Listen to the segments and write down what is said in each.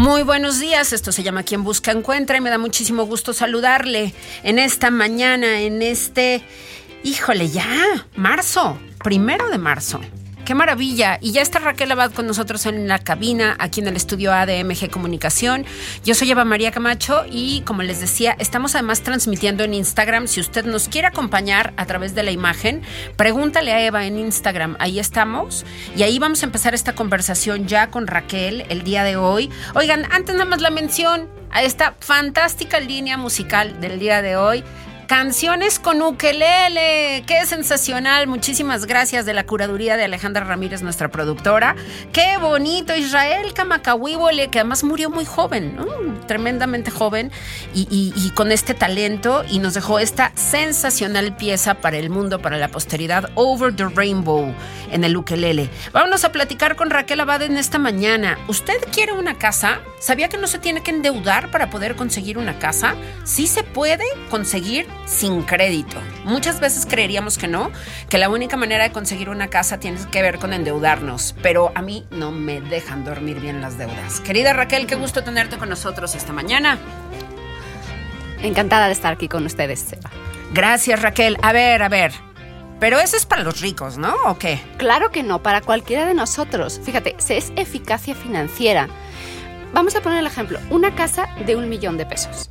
Muy buenos días, esto se llama Quien Busca Encuentra y me da muchísimo gusto saludarle en esta mañana, en este, híjole, ya, marzo, primero de marzo. Qué maravilla. Y ya está Raquel Abad con nosotros en la cabina, aquí en el estudio ADMG Comunicación. Yo soy Eva María Camacho y como les decía, estamos además transmitiendo en Instagram. Si usted nos quiere acompañar a través de la imagen, pregúntale a Eva en Instagram. Ahí estamos. Y ahí vamos a empezar esta conversación ya con Raquel el día de hoy. Oigan, antes nada más la mención a esta fantástica línea musical del día de hoy. Canciones con ukelele, qué sensacional. Muchísimas gracias de la curaduría de Alejandra Ramírez, nuestra productora. Qué bonito, Israel Kamakawiwole, que además murió muy joven, tremendamente joven y, y- y con este talento y nos dejó esta sensacional pieza para el mundo, para la posteridad, Over the Rainbow en el ukelele. Vámonos a platicar con Raquel Abad en esta mañana. ¿Usted quiere una casa? ¿Sabía que no se tiene que endeudar para poder conseguir una casa? Sí se puede conseguir sin crédito. Muchas veces creeríamos que no, que la única manera de conseguir una casa tiene que ver con endeudarnos, pero a mí no me dejan dormir bien las deudas. Querida Raquel, qué gusto tenerte con nosotros esta mañana. Encantada de estar aquí con ustedes, Eva. Gracias, Raquel. A ver, a ver. Pero eso es para los ricos, ¿no? ¿O qué? Claro que no, para cualquiera de nosotros. Fíjate, se es eficacia financiera. Vamos a poner el ejemplo, una casa de un millón de pesos.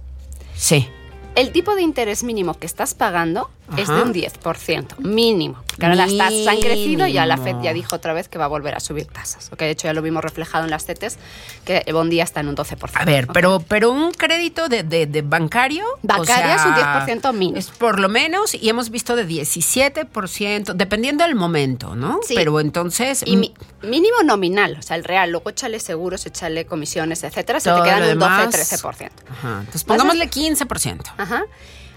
Sí. El tipo de interés mínimo que estás pagando es de Ajá. un 10%, mínimo. Porque ahora las tasas han crecido y ya la FED ya dijo otra vez que va a volver a subir tasas. Ok, de hecho ya lo vimos reflejado en las CETES, que el bondía está en un 12%. A ver, pero, pero un crédito de, de- de bancario. o Bancario es un sea, 10% mínimo. Es por lo menos, y hemos visto de 17%, dependiendo del momento, ¿no? Sí. Pero entonces. Y mi- mínimo nominal, o sea, el real. Luego échale seguros, échale comisiones, etcétera, se te quedan un demás- 12-13%. Ajá. Entonces pongámosle 15%. Ajá.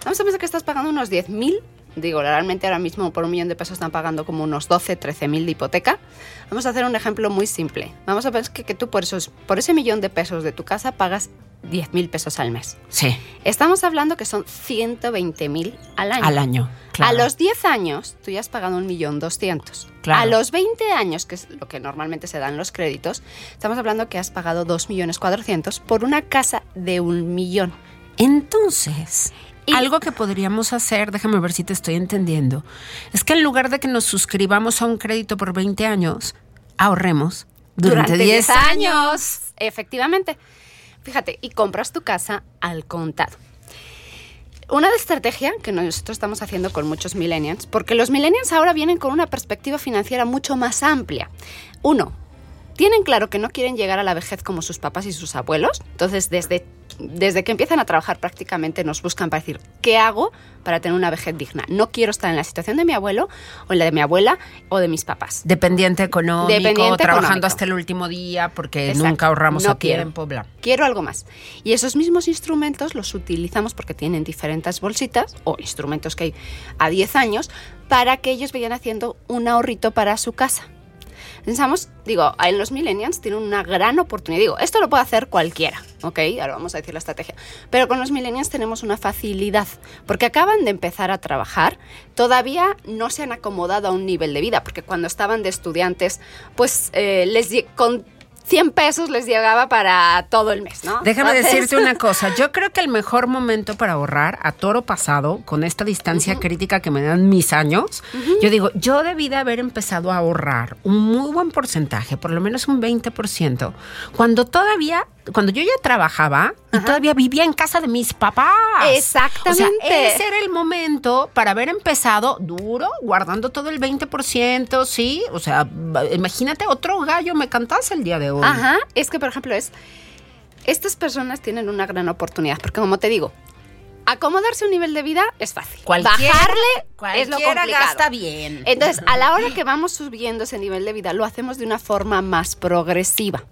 Vamos a pensar que estás pagando unos 10 mil digo, realmente ahora mismo por un millón de pesos están pagando como unos 12, 13 mil de hipoteca. Vamos a hacer un ejemplo muy simple. Vamos a ver que, que tú por, esos, por ese millón de pesos de tu casa pagas 10 mil pesos al mes. Sí, Estamos hablando que son 120 mil al año. al año. claro. A los 10 años, tú ya has pagado un millón doscientos. Claro. A los 20 años, que es lo que normalmente se dan los créditos, estamos hablando que has pagado 2 millones 400 por una casa de un millón. Entonces, Y- algo que podríamos hacer, déjame ver si te estoy entendiendo, es que en lugar de que nos suscribamos a un crédito por 20 años, ahorremos durante, 10 años. Efectivamente. Fíjate, y compras tu casa al contado. Una estrategia que nosotros estamos haciendo con muchos millennials, porque los millennials ahora vienen con una perspectiva financiera mucho más amplia. Uno, tienen claro que no quieren llegar a la vejez como sus papás y sus abuelos, entonces desde, desde que empiezan a trabajar prácticamente nos buscan para decir, ¿qué hago para tener una vejez digna? No quiero estar en la situación de mi abuelo o en la de mi abuela o de mis papás. Dependiente económico, Dependiente trabajando económico. hasta el último día porque Exacto. nunca ahorramos No a quiero. tiempo, bla. Quiero algo más. Y esos mismos instrumentos los utilizamos porque tienen diferentes bolsitas o instrumentos que hay a 10 años para que ellos vayan haciendo un ahorrito para su casa. Pensamos, digo, en los millennials tienen una gran oportunidad. Digo, esto lo puede hacer cualquiera, ¿ok? Ahora vamos a decir la estrategia. Pero con los millennials tenemos una facilidad, porque acaban de empezar a trabajar, todavía no se han acomodado a un nivel de vida, porque cuando estaban de estudiantes, pues eh, les con 100 pesos les llegaba para todo el mes, ¿no? Déjame Entonces- decirte una cosa. Yo creo que el mejor momento para ahorrar a toro pasado, con esta distancia crítica que me dan mis años, yo digo, yo debí de haber empezado a ahorrar un muy buen porcentaje, por lo menos un 20%, cuando todavía, cuando yo ya trabajaba y todavía vivía en casa de mis papás. Exactamente. O sea, ese era el momento para haber empezado duro, guardando todo el 20%, ¿sí? O sea, imagínate, otro gallo me cantase el día de hoy. Ajá, es que por ejemplo es, estas personas tienen una gran oportunidad, porque como te digo, acomodarse a un nivel de vida es fácil. Cualquiera- Bajarle es lo complicado. gasta bien. Entonces, a la hora que vamos subiendo ese nivel de vida, lo hacemos de una forma más progresiva.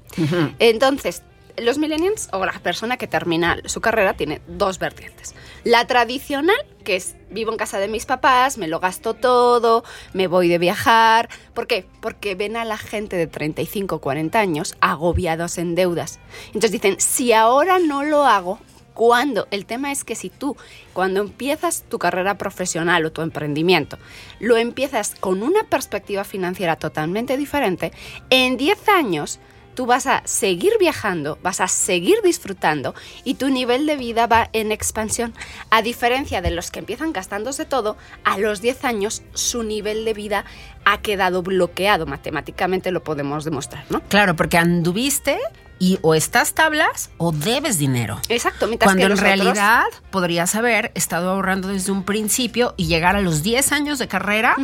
Entonces, los millennials o la persona que termina su carrera tiene dos vertientes. La tradicional, que es vivo en casa de mis papás, me lo gasto todo, me voy de viajar. ¿Por qué? Porque ven a la gente de 35 o 40 años agobiados en deudas. Entonces dicen, si ahora no lo hago, ¿Cuándo? El tema es que si tú, cuando empiezas tu carrera profesional o tu emprendimiento, lo empiezas con una perspectiva financiera totalmente diferente, en 10 años tú vas a seguir viajando, vas a seguir disfrutando y tu nivel de vida va en expansión. A diferencia de los que empiezan gastándose todo, a los 10 años su nivel de vida ha quedado bloqueado. Matemáticamente lo podemos demostrar, ¿no? Claro, porque anduviste y o estás tablas o debes dinero. Exacto, mientras Cuando que en realidad podrías haber estado ahorrando desde un principio y llegar a los 10 años de carrera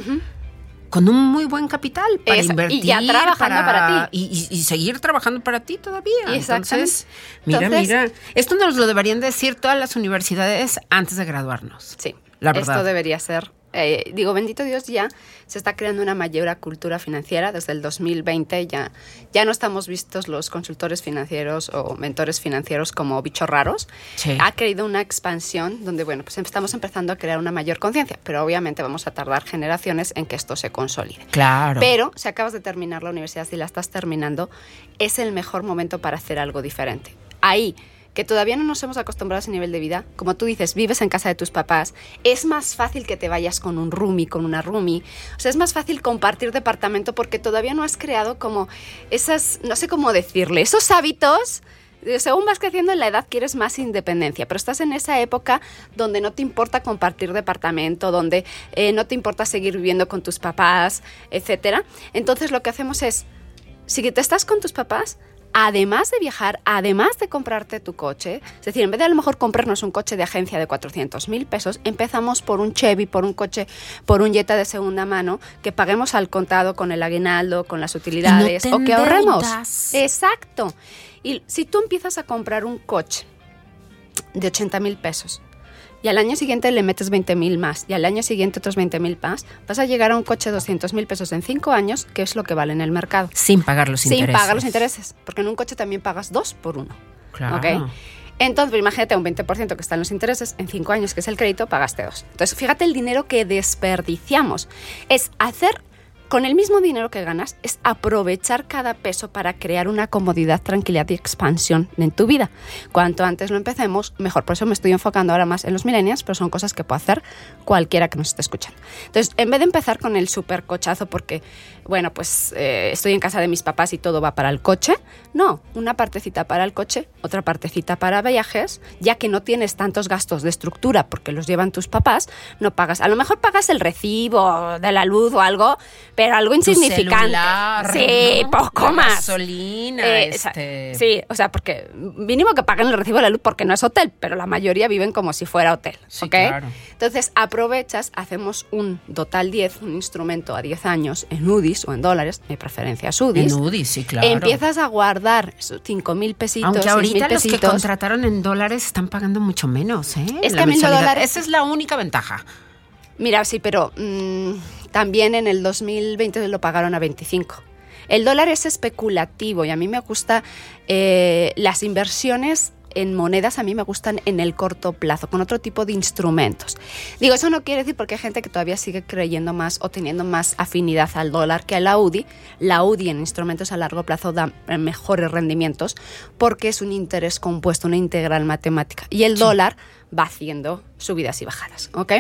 con un muy buen capital para Esa- y invertir. ya trabajando para Y, y- y seguir trabajando para ti todavía. Entonces, mira, Entonces- mira. Esto nos lo deberían decir todas las universidades antes de graduarnos. Sí, La verdad. esto debería ser. Eh, digo, bendito Dios, ya se está creando una mayor cultura financiera desde el 2020. Ya, ya no estamos vistos los consultores financieros o mentores financieros como bichos raros. Sí. Ha creído una expansión donde, bueno, pues estamos empezando a crear una mayor conciencia, pero obviamente vamos a tardar generaciones en que esto se consolide. Claro. Pero si acabas de terminar la universidad, si la estás terminando, es el mejor momento para hacer algo diferente. Ahí, que todavía no nos hemos acostumbrado a ese nivel de vida, como tú dices, vives en casa de tus papás, es más fácil que te vayas con un roomie, con una roomie. O sea, es más fácil compartir departamento porque todavía no has creado como esas, no sé cómo decirle, esos hábitos según vas creciendo en la edad quieres más independencia, pero estás en esa época donde no te importa compartir departamento, donde eh, no te importa seguir viviendo con tus papás, etcétera. Entonces lo que hacemos es, si te estás con tus papás, además de viajar, además de comprarte tu coche, es decir, en vez de a lo mejor comprarnos un coche de agencia de 400 mil pesos, empezamos por un Chevy, por un coche, por un Jetta de segunda mano, que paguemos al contado con el aguinaldo, con las utilidades, o que ahorremos. Exacto. Y si tú empiezas a comprar un coche de 80 mil pesos y al año siguiente le metes 20 mil más y al año siguiente otros 20 mil más, vas a llegar a un coche de 200 mil pesos en 5 años, que es lo que vale en el mercado. sin pagar los Sin intereses. pagar los intereses, porque en un coche también pagas dos por uno. Claro. ¿ok? Entonces, imagínate un 20% que están los intereses, en 5 años que es el crédito, pagaste 2. Entonces, fíjate el dinero que desperdiciamos. Es hacer con el mismo dinero que ganas es aprovechar cada peso para crear una comodidad, tranquilidad y expansión en tu vida. Cuanto antes lo empecemos, mejor. Por eso me estoy enfocando ahora más en los millennials, pero son cosas que puede hacer cualquiera que nos esté escuchando. Entonces, en vez de empezar con el super cochazo porque, bueno, pues eh, estoy en casa de mis papás y todo va para el coche, no, una partecita para el coche, otra partecita para viajes, ya que no tienes tantos gastos de estructura porque los llevan tus papás, no pagas. A lo mejor pagas el recibo de la luz o algo, pero algo insignificante. celular, sí, ¿no? poco La más. Gasolina, Eh, este... Sí, o sea, porque mínimo que paguen el recibo de la luz porque no es hotel, pero la mayoría viven como si fuera hotel. Sí, ¿ok? claro. Entonces aprovechas, hacemos un total 10, un instrumento a 10 años en UDIs o en dólares, mi preferencia es UDIs. En UDI, sí, claro. Empiezas a guardar esos 5 mil pesitos. Aunque 6,000 ahorita los que pesitos. contrataron en dólares están pagando mucho menos, ¿eh? Es que a mí dólares- Esa es la única ventaja. Mira, sí, pero mm, también en el 2020 lo pagaron a 25. El dólar es especulativo y a mí me gusta eh, las inversiones en monedas a mí me gustan en el corto plazo, con otro tipo de instrumentos. Digo, eso no quiere decir porque hay gente que todavía sigue creyendo más o teniendo más afinidad al dólar que a la UDI. La UDI en instrumentos a largo plazo da eh, mejores rendimientos porque es un interés compuesto, una integral matemática. Y el dólar va haciendo subidas y bajadas, ¿ok?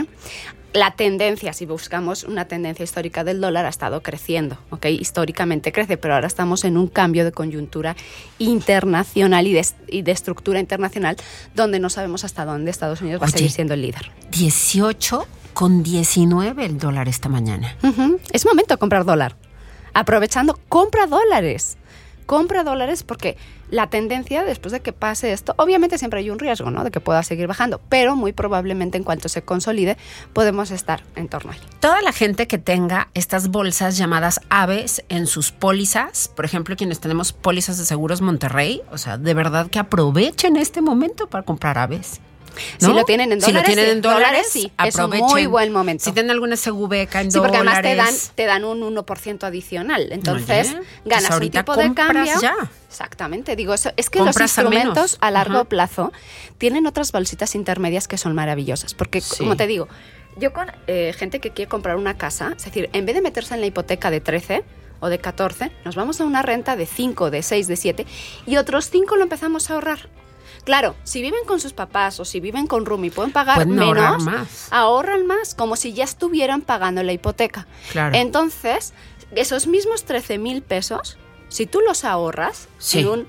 La tendencia, si buscamos una tendencia histórica del dólar, ha estado creciendo, ¿ok? Históricamente crece, pero ahora estamos en un cambio de coyuntura internacional y de, y de estructura internacional donde no sabemos hasta dónde Estados Unidos va a seguir siendo el líder. 18 con 19 el dólar esta mañana. Ujú. Es momento de comprar dólar. Aprovechando, compra dólares. Compra dólares porque la tendencia después de que pase esto, obviamente siempre hay un riesgo, ¿no? De que pueda seguir bajando, pero muy probablemente en cuanto se consolide podemos estar en torno ahí. Toda la gente que tenga estas bolsas llamadas aves en sus pólizas, por ejemplo, quienes tenemos pólizas de seguros Monterrey, o sea, de verdad que aprovechen este momento para comprar aves. Si lo tienen en Si lo dólares, tienen sí. en dólares, Dólares, sí. Es un muy buen momento. Si tienen alguna SVK en Sí, porque dólares. además te dan, te dan un 1% adicional. Entonces, Oye, pues ganas un ahorita tipo de cambio. ya. Exactamente. Digo, eso, es que los a instrumentos a largo Ajá. plazo tienen otras bolsitas intermedias que son maravillosas. Porque, Sí. como te digo, yo con eh, gente que quiere comprar una casa, es decir, en vez de meterse en la hipoteca de 13 o de 14, nos vamos a una renta de 5, de 6, de 7 y otros 5 lo empezamos a ahorrar. Claro, si viven con sus papás o si viven con room y pueden pagar Pueden menos, ahorrar más. ahorran más, como si ya estuvieran pagando la hipoteca. Claro. Entonces, esos mismos 13 mil pesos, si tú los ahorras Sí. en, un,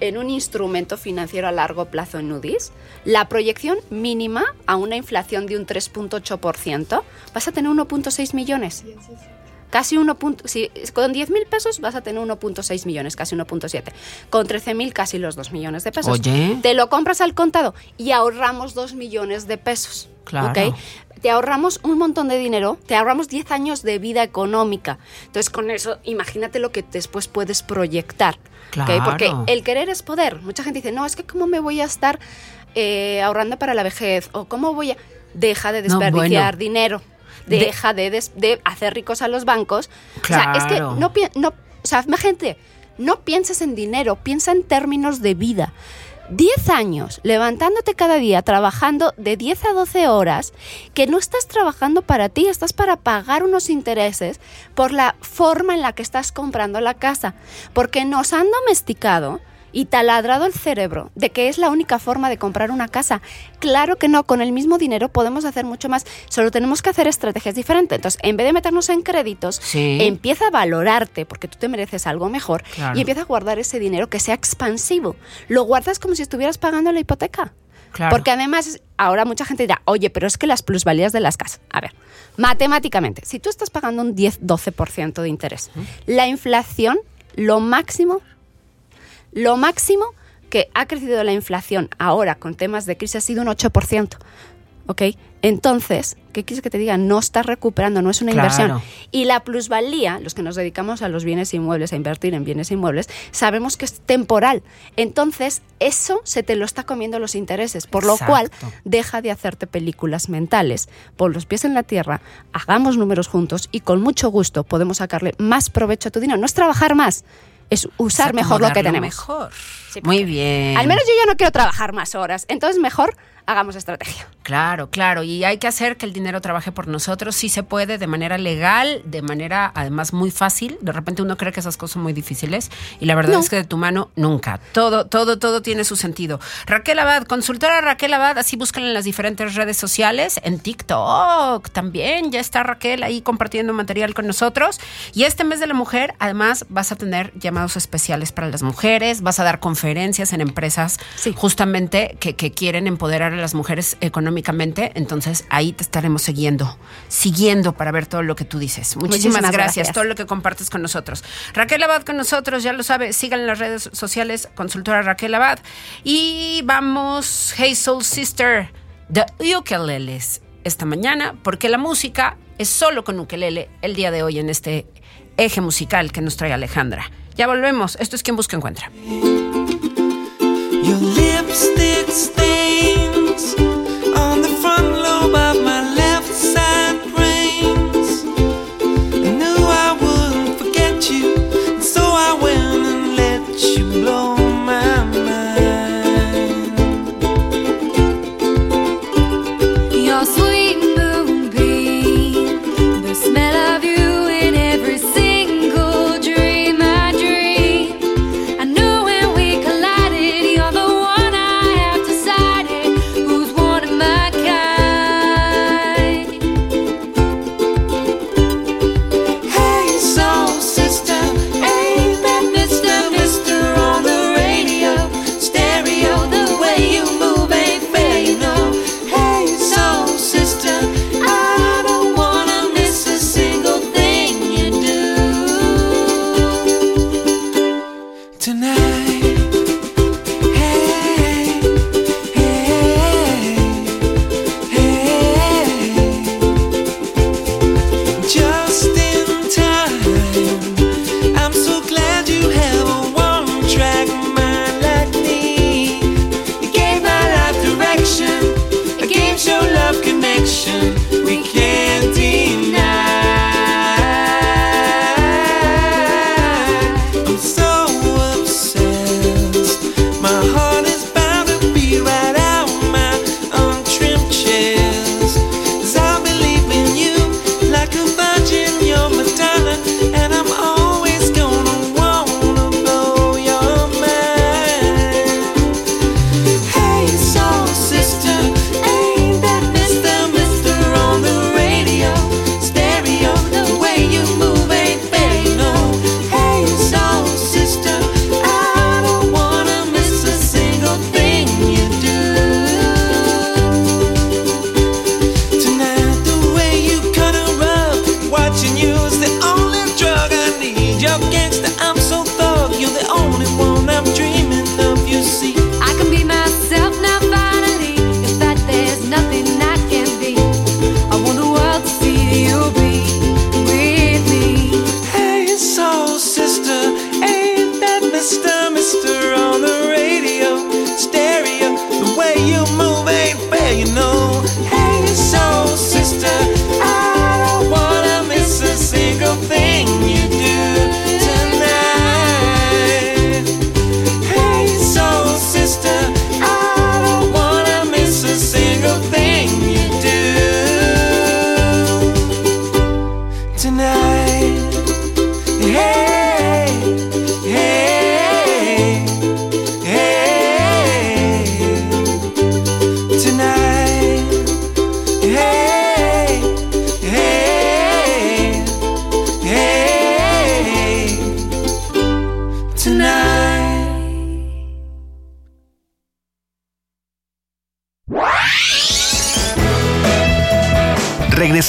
en un instrumento financiero a largo plazo en UDIs, la proyección mínima a una inflación de un 3.8%, vas a tener 1.6 millones. Casi 1. punto- Si, con 10 mil pesos vas a tener 1.6 millones, casi 1.7. Con 13 mil casi los 2 millones de pesos. Oye. Te lo compras al contado y ahorramos 2 millones de pesos. Claro. Te ahorramos un montón de dinero, te ahorramos 10 años de vida económica. Entonces, con eso, imagínate lo que después puedes proyectar. Claro. Porque el querer es poder. Mucha gente dice, no, es que cómo me voy a estar eh, ahorrando para la vejez o cómo voy a... Deja de No, desperdiciar bueno. dinero. De- Deja de, hacer ricos a los bancos. O sea, es que no, no, o sea, gente, no pienses en dinero, piensa en términos de vida. 10 años levantándote cada día, trabajando de 10 a 12 horas, que no estás trabajando para ti, estás para pagar unos intereses por la forma en la que estás comprando la casa. Porque nos han domesticado y taladrado el cerebro de que es la única forma de comprar una casa. Claro que no, con el mismo dinero podemos hacer mucho más, solo tenemos que hacer estrategias diferentes. Entonces, en vez de meternos en créditos, Sí. empieza a valorarte porque tú te mereces algo mejor Claro. y empieza a guardar ese dinero que sea expansivo. Lo guardas como si estuvieras pagando la hipoteca. Claro. Porque además, ahora mucha gente dirá, oye, pero es que las plusvalías de las casas. A ver, matemáticamente, si tú estás pagando un 10-12% de interés, la inflación, lo máximo, lo máximo que ha crecido la inflación ahora con temas de crisis ha sido un 8%. ¿Ok? Entonces, ¿qué quieres que te diga? No estás recuperando, no es una Claro. inversión. Y la plusvalía, los que nos dedicamos a los bienes inmuebles, a invertir en bienes inmuebles, sabemos que es temporal. Entonces, eso se te lo está comiendo los intereses, por lo cual deja de hacerte películas mentales, pon los pies en la tierra, hagamos números juntos y con mucho gusto podemos sacarle más provecho a tu dinero. No es trabajar más, es usar mejor lo que tenemos. Mejor. Sí, Muy bien. Al menos yo ya no quiero trabajar más horas, entonces mejor hagamos estrategia. Claro, claro. Y hay que hacer que el dinero trabaje por nosotros. Sí se puede de manera legal, de manera además muy fácil. De repente uno cree que esas cosas son muy difíciles. Y la verdad No. es que de tu mano nunca. Todo, todo, todo tiene su sentido. Raquel Abad, consultora Raquel Abad, así búsquenla en las diferentes redes sociales. En TikTok también. Ya está Raquel ahí compartiendo material con nosotros. Y este mes de la mujer, además, vas a tener llamados especiales para las mujeres. Vas a dar conferencias en empresas Sí. justamente que, que quieren empoderar a las mujeres económicamente. Entonces ahí te estaremos siguiendo, siguiendo para ver todo lo que tú dices. Muchísimas, Muchísimas gracias, gracias. todo lo que compartes con nosotros. Raquel Abad con nosotros, ya lo sabe, sigan en las redes sociales, consultora Raquel Abad. Y vamos, Hey Soul Sister, The Ukuleles, esta mañana, porque la música es solo con ukelele el día de hoy en este eje musical que nos trae Alejandra. Ya volvemos, esto es Quien Busca Encuentra. Your lipstick stains on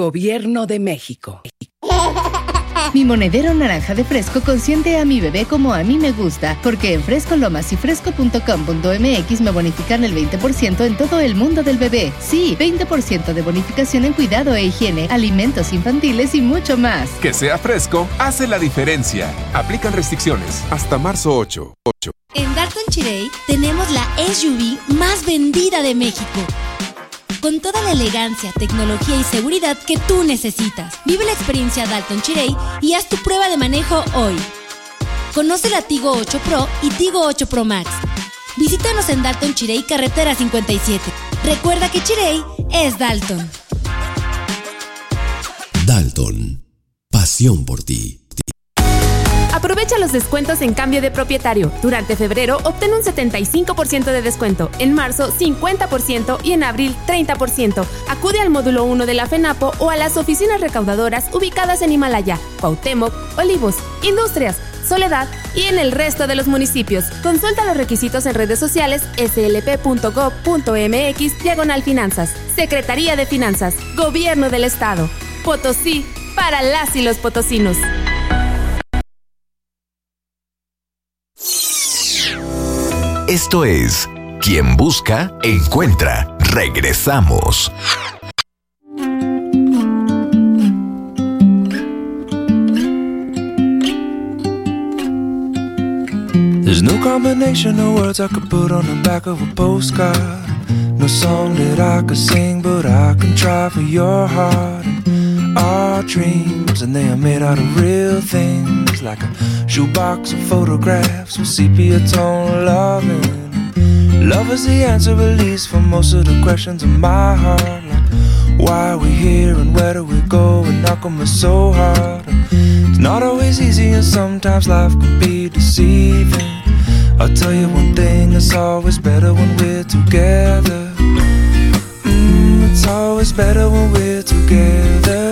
Gobierno de México. Mi monedero naranja de fresco consiente a mi bebé como a mí me gusta, porque en Fresco Lomas y fresco.com.mx me bonifican el 20% en todo el mundo del bebé. Sí, 20% de bonificación en cuidado e higiene, alimentos infantiles y mucho más. Que sea fresco hace la diferencia. Aplican restricciones hasta marzo 8. 8. En Dalton Chirey tenemos la SUV más vendida de México. Con toda la elegancia, tecnología y seguridad que tú necesitas. Vive la experiencia Dalton Chirey y haz tu prueba de manejo hoy. Conoce la Tigo 8 Pro y Tigo 8 Pro Max. Visítanos en Dalton Chirey, carretera 57. Recuerda que Chirey es Dalton. Dalton. Pasión por ti. Aprovecha los descuentos en cambio de propietario. Durante febrero obtén un 75% de descuento, en marzo 50% y en abril 30%. Acude al módulo 1 de la FENAPO o a las oficinas recaudadoras ubicadas en Himalaya, Cuauhtémoc, Olivos, Industrias, Soledad y en el resto de los municipios. Consulta los requisitos en redes sociales slp.gov.mx diagonal finanzas. Secretaría de Finanzas, Gobierno del Estado. Potosí, para las y los potosinos. Esto es Quien Busca, Encuentra. Regresamos. There's no combination of words I could put on the back of a postcard. No song that I could sing, but I can try for your heart. Our dreams, and they are made out of real things, like a shoebox of photographs with sepia tone loving. Love is the answer, at least for most of the questions in my heart. Like, why are we here and where do we go? And how come it's so hard? It's not always easy, and sometimes life can be deceiving. I'll tell you one thing, it's always better when we're together. Mm, it's always better when we're together.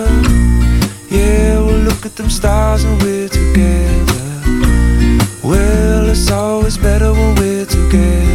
At them stars and we're together. Well, it's always better when we're together.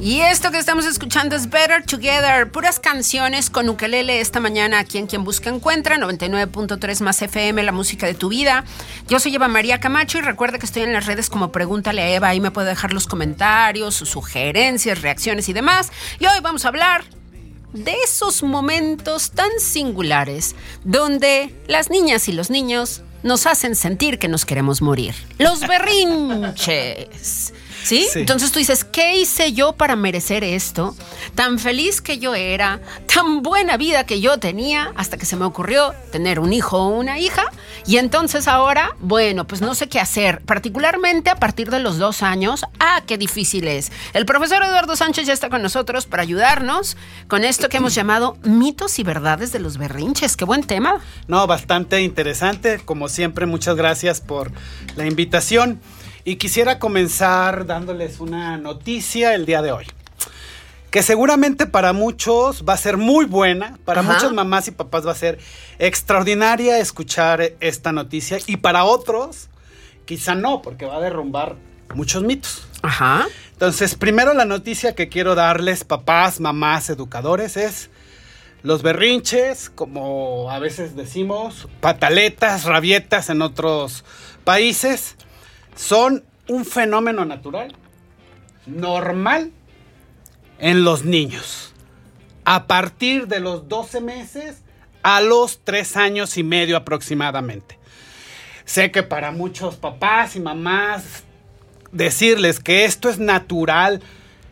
Y esto que estamos escuchando es Better Together, puras canciones con ukelele esta mañana aquí en Quien Busca Encuentra, 99.3 más FM, la música de tu vida. Yo soy Eva María Camacho y recuerda que estoy en las redes como Pregúntale a Eva, ahí me puede dejar los comentarios, sus sugerencias, reacciones y demás. Y hoy vamos a hablar de esos momentos tan singulares donde las niñas y los niños nos hacen sentir que nos queremos morir. Los berrinches. ¿Sí? Sí. Entonces tú dices, ¿qué hice yo para merecer esto? Tan feliz que yo era, tan buena vida que yo tenía, hasta que se me ocurrió tener un hijo o una hija. Y entonces ahora, bueno, pues no sé qué hacer, particularmente a partir de los dos años. Ah, qué difícil es. El profesor Eduardo Sánchez ya está con nosotros para ayudarnos con esto que hemos llamado mitos y verdades de los berrinches. Qué buen tema. No, bastante interesante. Como siempre, muchas gracias por la invitación. Y quisiera comenzar dándoles una noticia el día de hoy. que seguramente para muchos va a ser muy buena, para Ajá. muchas mamás y papás va a ser extraordinaria escuchar esta noticia y para otros quizá no, porque va a derrumbar muchos mitos. Ajá. Entonces, primero la noticia que quiero darles, papás, mamás, educadores, es los berrinches, como a veces decimos, pataletas, rabietas en otros países, son un fenómeno natural, normal en los niños. A partir de los 12 meses a los 3 años y medio aproximadamente. Sé que para muchos papás y mamás decirles que esto es natural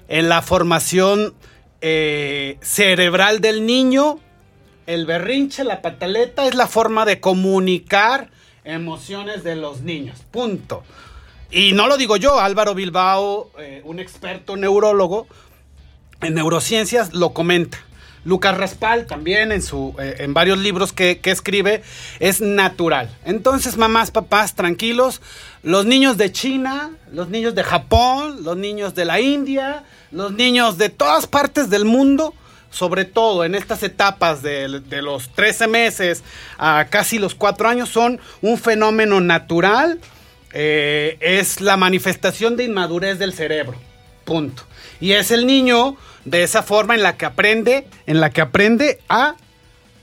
en la formación eh, cerebral del niño, el berrinche, la pataleta es la forma de comunicar emociones de los niños. Punto. Y no lo digo yo, Álvaro Bilbao, eh, un experto neurólogo en neurociencias, lo comenta. Lucas Raspal también en, su, eh, en varios libros que, que escribe es natural. Entonces, mamás, papás, tranquilos. Los niños de China, los niños de Japón, los niños de la India, los niños de todas partes del mundo, sobre todo en estas etapas de, de los 13 meses a casi los 4 años, son un fenómeno natural. Eh, es la manifestación de inmadurez del cerebro. Punto. Y es el niño de esa forma en la que aprende, en la que aprende a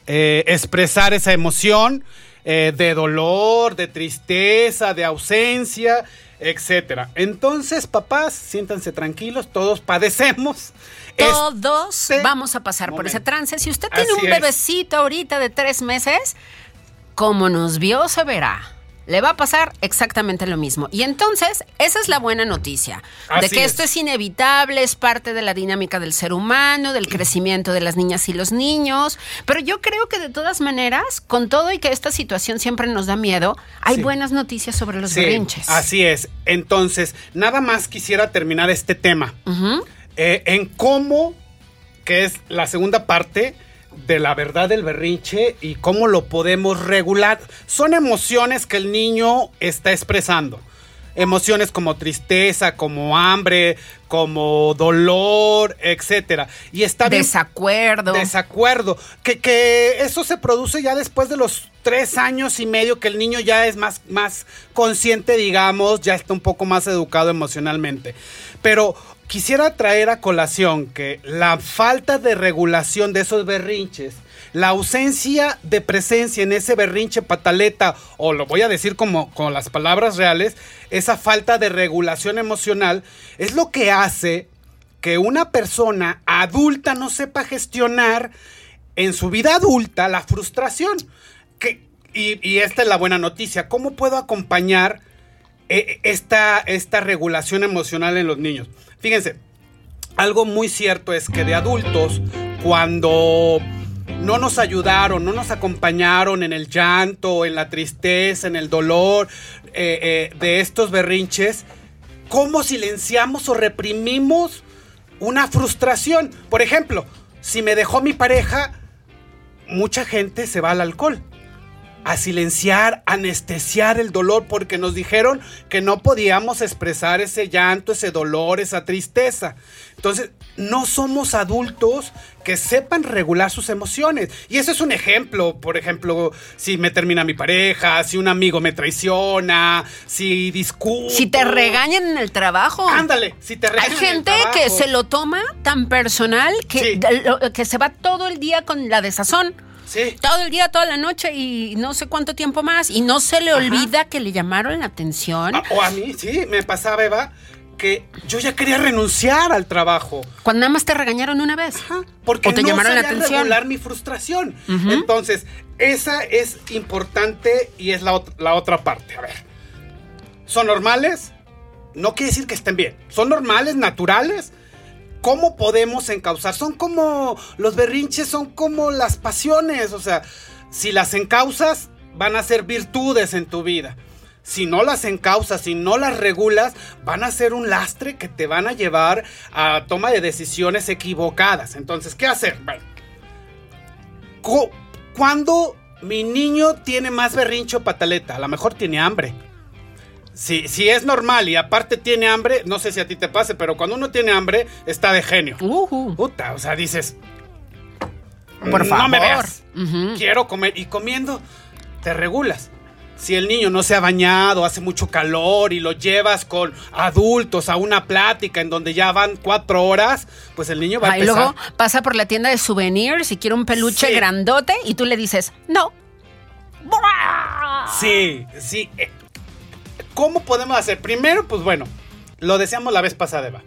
eh, expresar esa emoción eh, de dolor, de tristeza, de ausencia, etcétera. Entonces, papás, siéntanse tranquilos, todos padecemos. Todos vamos a pasar por ese trance. Si usted tiene Así un es. bebecito ahorita de tres meses, como nos vio, se verá. Le va a pasar exactamente lo mismo. Y entonces, esa es la buena noticia. de que es. esto es inevitable, es parte de la dinámica del ser humano, del crecimiento de las niñas y los niños. Pero yo creo que de todas maneras, con todo y que esta situación siempre nos da miedo, hay Sí. buenas noticias sobre los Sí, berrinches. Así es. Entonces, nada más quisiera terminar este tema. Eh, en cómo, que es la segunda parte de la verdad del berrinche y cómo lo podemos regular. Son emociones que el niño está expresando. Emociones como tristeza, como hambre, como dolor, etcétera. Y está bien- Desacuerdo. Desacuerdo. Que, que eso se produce ya después de los tres años y medio que el niño ya es más, más consciente, digamos, ya está un poco más educado emocionalmente. Pero quisiera traer a colación que la falta de regulación de esos berrinches, la ausencia de presencia en ese berrinche pataleta, o lo voy a decir como con las palabras reales, esa falta de regulación emocional es lo que hace que una persona adulta no sepa gestionar en su vida adulta la frustración. Que, y, y esta es la buena noticia. ¿Cómo puedo acompañar esta, esta regulación emocional en los niños? Fíjense, algo muy cierto es que de adultos, cuando no nos ayudaron, no nos acompañaron en el llanto, en la tristeza, en el dolor eh, eh, de estos berrinches, ¿cómo silenciamos o reprimimos una frustración? Por ejemplo, si me dejó mi pareja, mucha gente se va al alcohol. A silenciar, anestesiar el dolor, porque nos dijeron que no podíamos expresar ese llanto, ese dolor, esa tristeza. Entonces, no somos adultos que sepan regular sus emociones. Y eso es un ejemplo. Por ejemplo, si me termina mi pareja, si un amigo me traiciona, si discuto. Si te regañan en el trabajo. Ándale, si te Hay regañan en el gente trabajo. que se lo toma tan personal que, que se va todo el día con la desazón. Sí. Todo el día, toda la noche y no sé cuánto tiempo más. Y no se le olvida que le llamaron la atención. Ah, O a mí, sí, me pasaba, Eva, que yo ya quería renunciar al trabajo. Cuando nada más te regañaron una vez. Porque o te no llamaron la atención. regular mi frustración. Entonces, esa es importante y es la, ot- la otra parte. A ver, ¿son normales? No quiere decir que estén bien. ¿Son normales, naturales? ¿Cómo podemos encauzar? Son como los berrinches, son como las pasiones. O sea, si las encauzas, van a ser virtudes en tu vida. Si no las encauzas, si no las regulas, van a ser un lastre que te van a llevar a toma de decisiones equivocadas. Entonces, ¿qué hacer? Bueno, cu- cuando mi niño tiene más berrincho pataleta, a lo mejor tiene hambre. Si, si es normal y aparte tiene hambre, no sé si a ti te pase, pero cuando uno tiene hambre, está de genio. Puta, o sea, dices. Por No me favor. veas. Quiero comer. Y comiendo, te regulas. Si el niño no se ha bañado, hace mucho calor y lo llevas con adultos a una plática en donde ya van cuatro horas, pues el niño va a Ah, y empezar. luego pasa por la tienda de souvenirs y quiere un peluche Sí. grandote y tú le dices, no. Sí, sí. ¿Cómo podemos hacer? Primero, pues bueno, lo decíamos la vez pasada, Eva.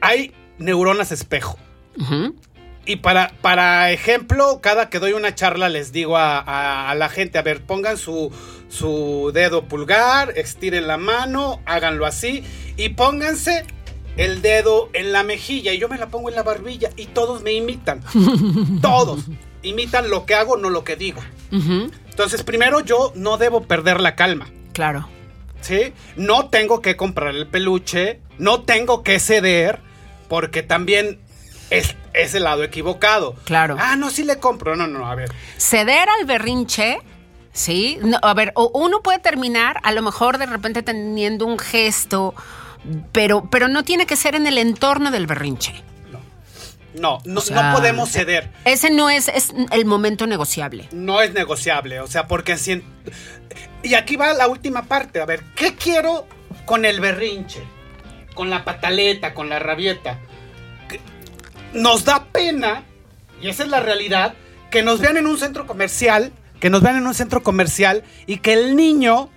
Hay neuronas espejo. Y para, para ejemplo, cada que doy una charla les digo a, a- a la gente, a ver, pongan su, su dedo pulgar, estiren la mano, háganlo así y pónganse el dedo en la mejilla y yo me la pongo en la barbilla y todos me imitan. todos imitan lo que hago, no lo que digo. Entonces, primero yo no debo perder la calma. Claro. ¿Sí? No tengo que comprar el peluche, no tengo que ceder, porque también es, es el lado equivocado. Claro. Ah, no, sí le compro. No, no, no, a ver. Ceder al berrinche, ¿sí? No, a ver, uno puede terminar a lo mejor de repente teniendo un gesto, pero, pero no tiene que ser en el entorno del berrinche. No, no, O sea, no podemos ceder. Ese no es, es el momento negociable. No es negociable, o sea, porque si... en- Y aquí va la última parte, a ver, ¿qué quiero con el berrinche? Con la pataleta, con la rabieta. Nos da pena, y esa es la realidad, que nos vean en un centro comercial, que nos vean en un centro comercial y que el niño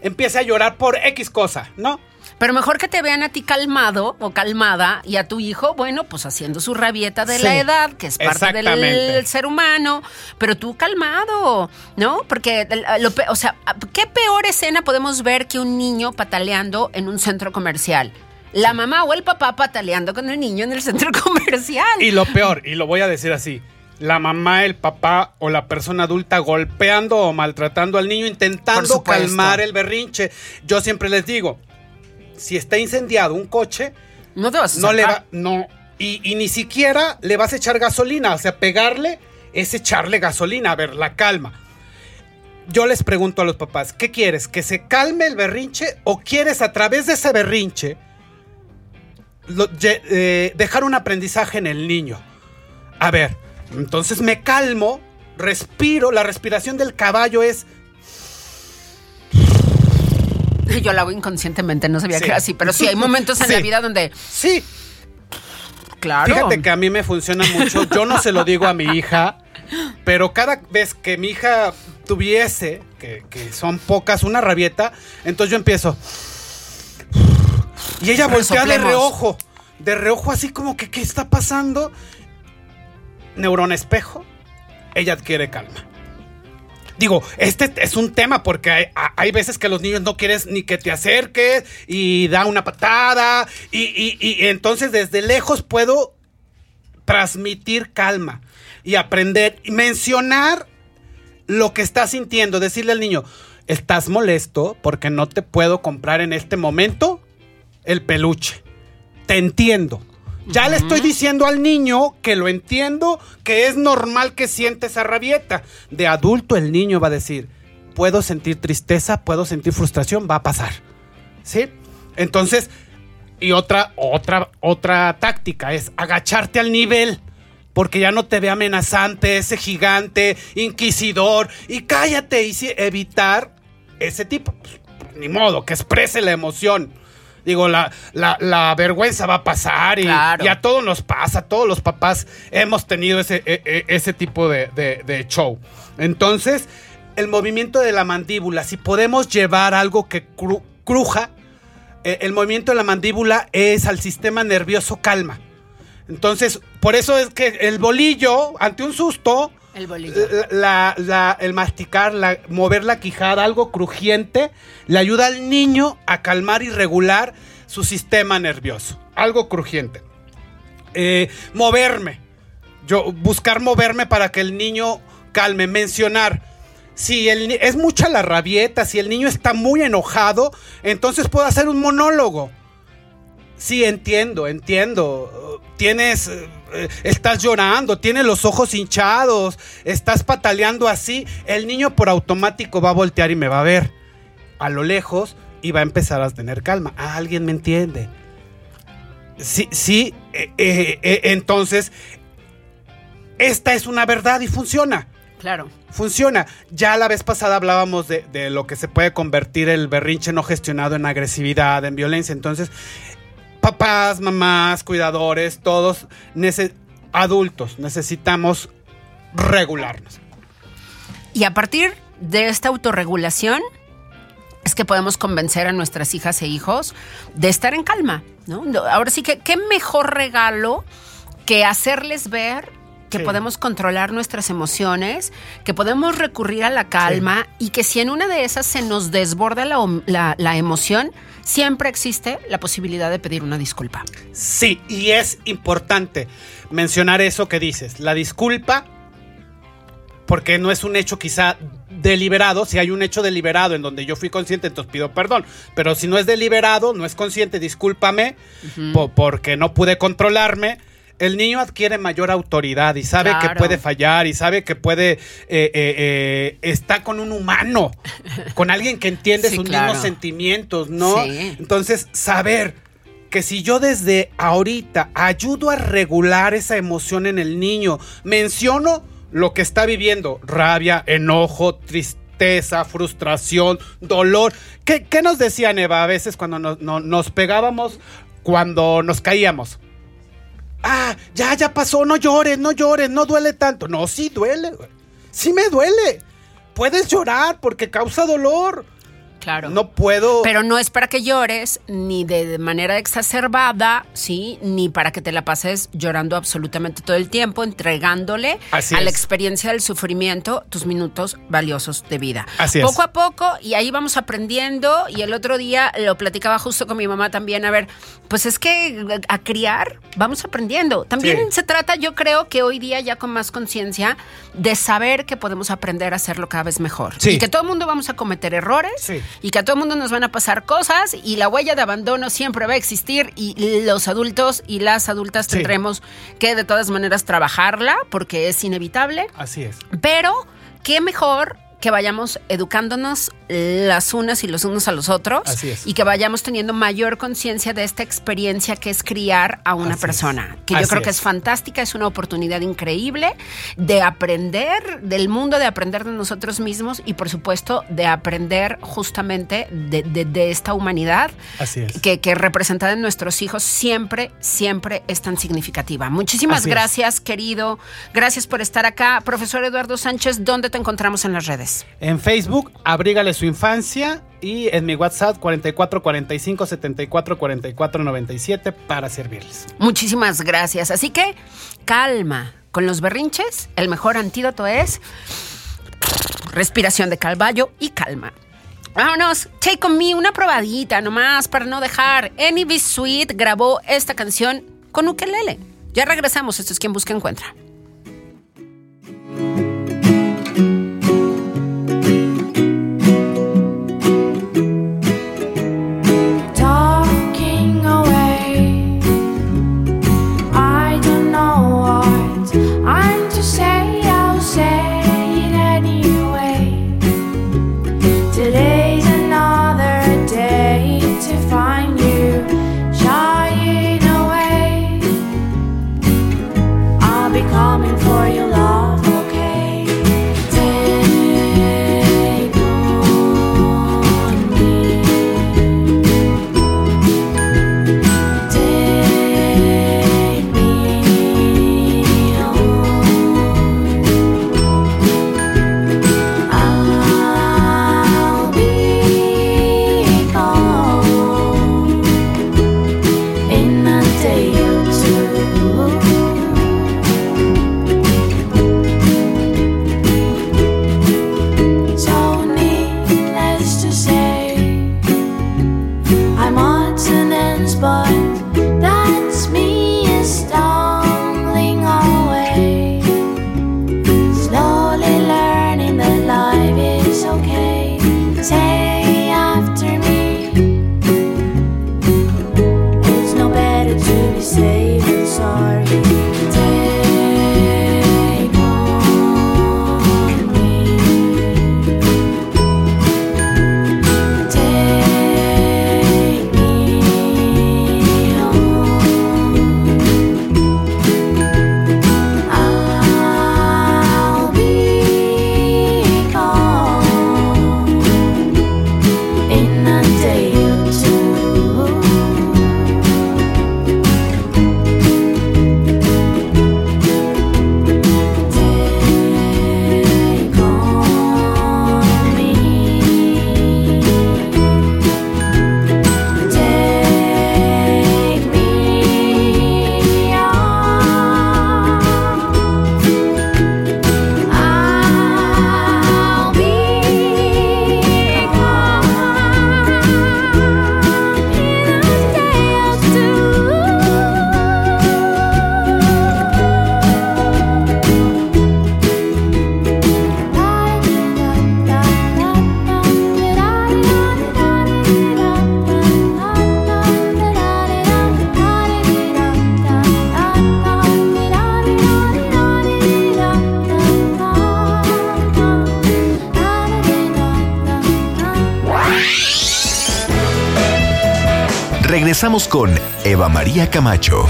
empiece a llorar por X cosa, ¿no? Pero mejor que te vean a ti calmado o calmada y a tu hijo, bueno, pues haciendo su rabieta de la edad, que es parte del ser humano, pero tú calmado, ¿no? Porque, lo o sea, ¿qué peor escena podemos ver que un niño pataleando en un centro comercial? La mamá o el papá pataleando con el niño en el centro comercial. Y lo peor, y lo voy a decir así, la mamá, el papá o la persona adulta golpeando o maltratando al niño intentando calmar el berrinche. Yo siempre les digo, si está incendiado un coche, no te vas a no le va, no, y, y ni siquiera le vas a echar gasolina, o sea, pegarle es echarle gasolina, a ver, la calma. Yo les pregunto a los papás, ¿qué quieres? ¿Que se calme el berrinche o quieres a través de ese berrinche lo- eh, dejar un aprendizaje en el niño? A ver, entonces me calmo, respiro, la respiración del caballo es Yo lo hago inconscientemente, no sabía Sí. que era así, pero sí hay momentos en Sí. la vida donde... Sí. Claro. Fíjate que a mí me funciona mucho. Yo no se lo digo a mi hija, pero cada vez que mi hija tuviese, que, que son pocas, una rabieta, entonces yo empiezo. Y ella voltea de reojo. De reojo, así como que, ¿qué está pasando? Neurona espejo, ella adquiere calma. Digo, este es un tema porque hay, veces que los niños no quieres ni que te acerques y da una patada y, y- y entonces desde lejos puedo transmitir calma y aprender y mencionar lo que estás sintiendo, decirle al niño, estás molesto porque no te puedo comprar en este momento el peluche. Te entiendo. Ya le estoy diciendo al niño que lo entiendo, que es normal que siente esa rabieta. De adulto el niño va a decir, puedo sentir tristeza, puedo sentir frustración, va a pasar. ¿Sí? Entonces, y otra, otra, otra táctica es agacharte al nivel. Porque ya no te ve amenazante, ese gigante, inquisidor. Y cállate y evitar ese tipo. Pues, ni modo, que exprese la emoción. Digo, la, la- la vergüenza va a pasar y, Claro. y a todos nos pasa, todos los papás hemos tenido ese, e- e- ese tipo de, de- de show. Entonces, el movimiento de la mandíbula, si podemos llevar algo que cru- cruja, eh, el movimiento de la mandíbula es al sistema nervioso calma. Entonces, por eso es que el bolillo, ante un susto, El bolillo. la- la- el masticar, la- mover la quijada, algo crujiente, le ayuda al niño a calmar y regular su sistema nervioso. Algo crujiente. Eh, moverme. Yo, buscar moverme para que el niño calme. Mencionar. Si el, es mucha la rabieta, si el niño está muy enojado, entonces puedo hacer un monólogo. Sí, entiendo, entiendo. Tienes, eh, estás llorando, tienes los ojos hinchados, estás pataleando así. El niño por automático va a voltear y me va a ver. A lo lejos y va a empezar a tener calma. Ah, alguien me entiende. Sí, sí, eh, eh, eh, entonces, esta es una verdad y funciona. Claro. Funciona. Ya la vez pasada hablábamos de, de lo que se puede convertir el berrinche no gestionado en agresividad, en violencia. Entonces, papás, mamás, cuidadores, todos, nece- adultos, necesitamos regularnos. Y a partir de esta autorregulación es que podemos convencer a nuestras hijas e hijos de estar en calma, ¿no? Ahora sí que qué mejor regalo que hacerles ver que Sí. podemos controlar nuestras emociones, que podemos recurrir a la calma y que si en una de esas se nos desborda la, om- la- la emoción, siempre existe la posibilidad de pedir una disculpa. Sí, y es importante mencionar eso que dices, la disculpa, porque no es un hecho quizá deliberado, si hay un hecho deliberado en donde yo fui consciente, entonces pido perdón, pero si no es deliberado, no es consciente, discúlpame, po- porque no pude controlarme. El niño adquiere mayor autoridad y sabe que puede fallar y sabe que puede, eh, eh, eh, está con un humano, con alguien que entiende Sí, sus claro. mismos sentimientos, ¿no? Sí. Entonces, saber que si yo desde ahorita ayudo a regular esa emoción en el niño, menciono lo que está viviendo, rabia, enojo, tristeza, frustración, dolor. ¿Qué, qué nos decía Eva a veces cuando nos, no- nos pegábamos, cuando nos caíamos? Ah, ya, ya pasó, no llores, no llores, no duele tanto. No, sí duele, güey. Sí me duele. Puedes llorar porque causa dolor. Claro. No puedo. Pero no es para que llores ni de manera exacerbada, ¿sí? Ni para que te la pases llorando absolutamente todo el tiempo, entregándole Así a la es. experiencia del sufrimiento tus minutos valiosos de vida. Así es. poco a poco, y ahí vamos aprendiendo. Y el otro día lo platicaba justo con mi mamá también. A ver, pues es que a criar vamos aprendiendo. También Sí. se trata, yo creo que hoy día ya con más conciencia, de saber que podemos aprender a hacerlo cada vez mejor. Sí. Y que todo el mundo vamos a cometer errores Sí. Y que a todo el mundo nos van a pasar cosas y la huella de abandono siempre va a existir y los adultos y las adultas Sí. tendremos que de todas maneras trabajarla porque es inevitable. Así es. Pero qué mejor que vayamos educándonos las unas y los unos a los otros Así es. y que vayamos teniendo mayor conciencia de esta experiencia que es criar a una Así persona, es. que yo creo que es. fantástica, es una oportunidad increíble de aprender del mundo, de aprender de nosotros mismos y por supuesto de aprender justamente de, de- de esta humanidad Así es. que, que representada en nuestros hijos siempre, siempre es tan significativa. Muchísimas gracias, querido. Gracias por estar acá. Profesor Eduardo Sánchez, ¿dónde te encontramos en las redes? En Facebook, Abrígale su infancia. Y en mi WhatsApp, 44 45 74 44 97, para servirles. Muchísimas gracias. Así que calma. Con los berrinches, el mejor antídoto es respiración de calvallo y calma. Vámonos, take on me, una probadita nomás para no dejar. Any Be Sweet grabó esta canción con ukelele. Ya regresamos, esto es quien busca encuentra. Regresamos con Eva María Camacho.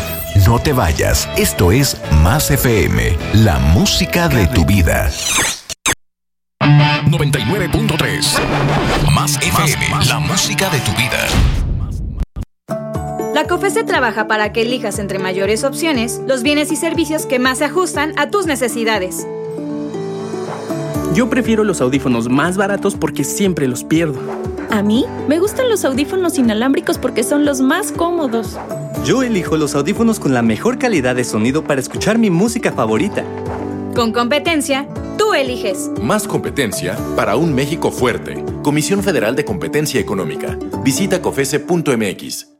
No te vayas, esto es Más FM, la música de tu vida. 99.3 Más FM, la música de tu vida. La COFESE trabaja para que elijas entre mayores opciones los bienes y servicios que más se ajustan a tus necesidades. Yo prefiero los audífonos más baratos porque siempre los pierdo. A mí me gustan los audífonos inalámbricos porque son los más cómodos. Yo elijo los audífonos con la mejor calidad de sonido para escuchar mi música favorita. Con competencia, tú eliges. Más competencia para un México fuerte. Comisión Federal de Competencia Económica. Visita cofese.mx.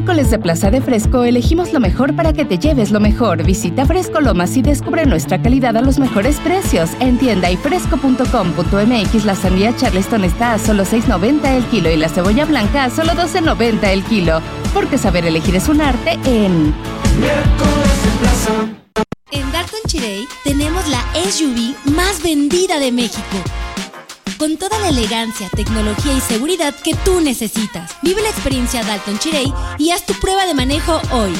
Miércoles de Plaza de Fresco elegimos lo mejor para que te lleves lo mejor. Visita Fresco Lomas y descubre nuestra calidad a los mejores precios. En tienda y fresco.com.mx la sandía Charleston está a solo 6.90 el kilo y la cebolla blanca a solo 12.90 el kilo. Porque saber elegir es un arte en... En Dalton Chirey tenemos la SUV más vendida de México. Con toda la elegancia, tecnología y seguridad que tú necesitas. Vive la experiencia Dalton Chirey y haz tu prueba de manejo hoy.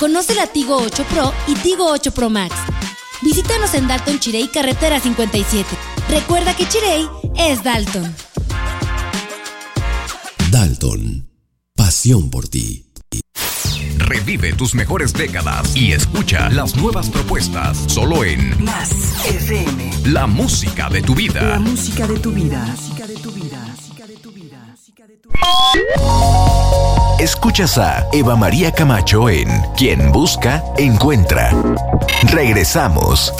Conoce la Tigo 8 Pro y Tigo 8 Pro Max. Visítanos en Dalton Chirey, carretera 57. Recuerda que Chirey es Dalton. Dalton. Pasión por ti. Revive tus mejores décadas y escucha las nuevas propuestas solo en Más FM. La música de tu vida. La música de tu vida. Escuchas a Eva María Camacho en Quien Busca, Encuentra. Regresamos.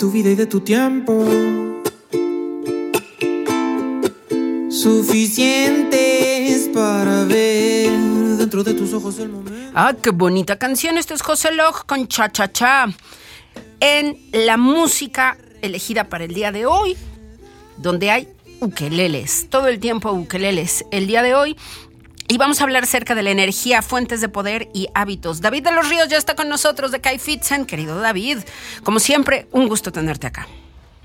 Tu vida y de tu tiempo. Suficientes para ver dentro de tus ojos el momento. Ah, qué bonita canción. Esto es José Loj con Cha Cha Cha. En la música elegida para el día de hoy, donde hay ukeleles. Todo el tiempo ukeleles. El día de hoy. Y vamos a hablar acerca de la energía, fuentes de poder y hábitos. David de los Ríos ya está con nosotros de Kai Fitzen. Querido David, como siempre, un gusto tenerte acá.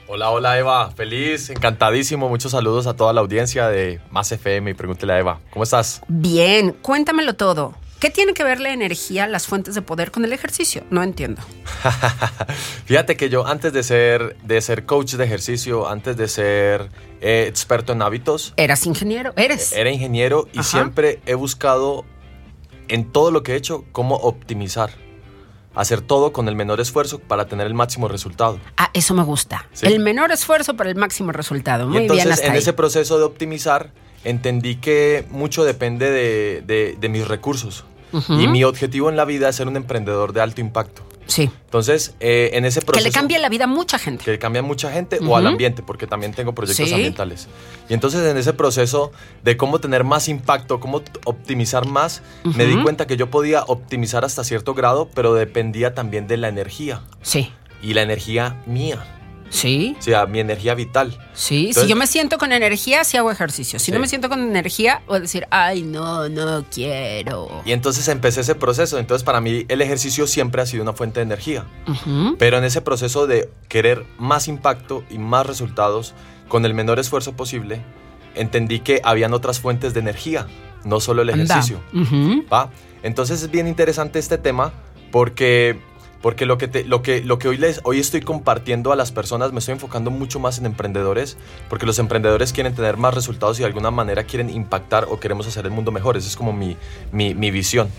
Hola, hola Eva, feliz, encantadísimo. Muchos saludos a toda la audiencia de Más FM y pregúntele a Eva, ¿cómo estás? Bien, cuéntamelo todo. ¿Qué tiene que ver la energía, las fuentes de poder con el ejercicio? No entiendo. Fíjate que yo antes de ser, de ser coach de ejercicio, antes de ser eh, experto en hábitos, ¿Eras ingeniero? ¿Eres? era ingeniero y Ajá. siempre he buscado en todo lo que he hecho cómo optimizar. Hacer todo con el menor esfuerzo para tener el máximo resultado. Ah, eso me gusta. Sí. El menor esfuerzo para el máximo resultado. Muy y entonces bien hasta en ahí. ese proceso de optimizar entendí que mucho depende de, de- de mis recursos. Ujú. Y mi objetivo en la vida es ser un emprendedor de alto impacto. Sí. Entonces, eh, en ese Que proceso... le cambie la vida a mucha gente. que cambia a mucha gente o Ujú. al ambiente, porque también tengo proyectos Sí. ambientales. Y entonces en ese proceso de cómo tener más impacto, cómo optimizar más, me di cuenta que yo podía optimizar hasta cierto grado, pero dependía también de la energía. Sí. Y la energía mía. Sí. O sea, mi energía vital. Sí, si yo me siento con energía, sí hago ejercicio. Si no me siento con energía, voy a decir, ay, no, no quiero. Y entonces empecé ese proceso. Entonces para mí el ejercicio siempre ha sido una fuente de energía. Pero en ese proceso de querer más impacto y más resultados con el menor esfuerzo posible, entendí que habían otras fuentes de energía, no solo el ejercicio. Entonces es bien interesante este tema porque, porque lo, que te- lo, que, lo que hoy, les, hoy estoy compartiendo a las personas, me estoy enfocando mucho más en emprendedores, porque los emprendedores quieren tener más resultados y de alguna manera quieren impactar o queremos hacer el mundo mejor. Esa es como mi, mi, mi visión.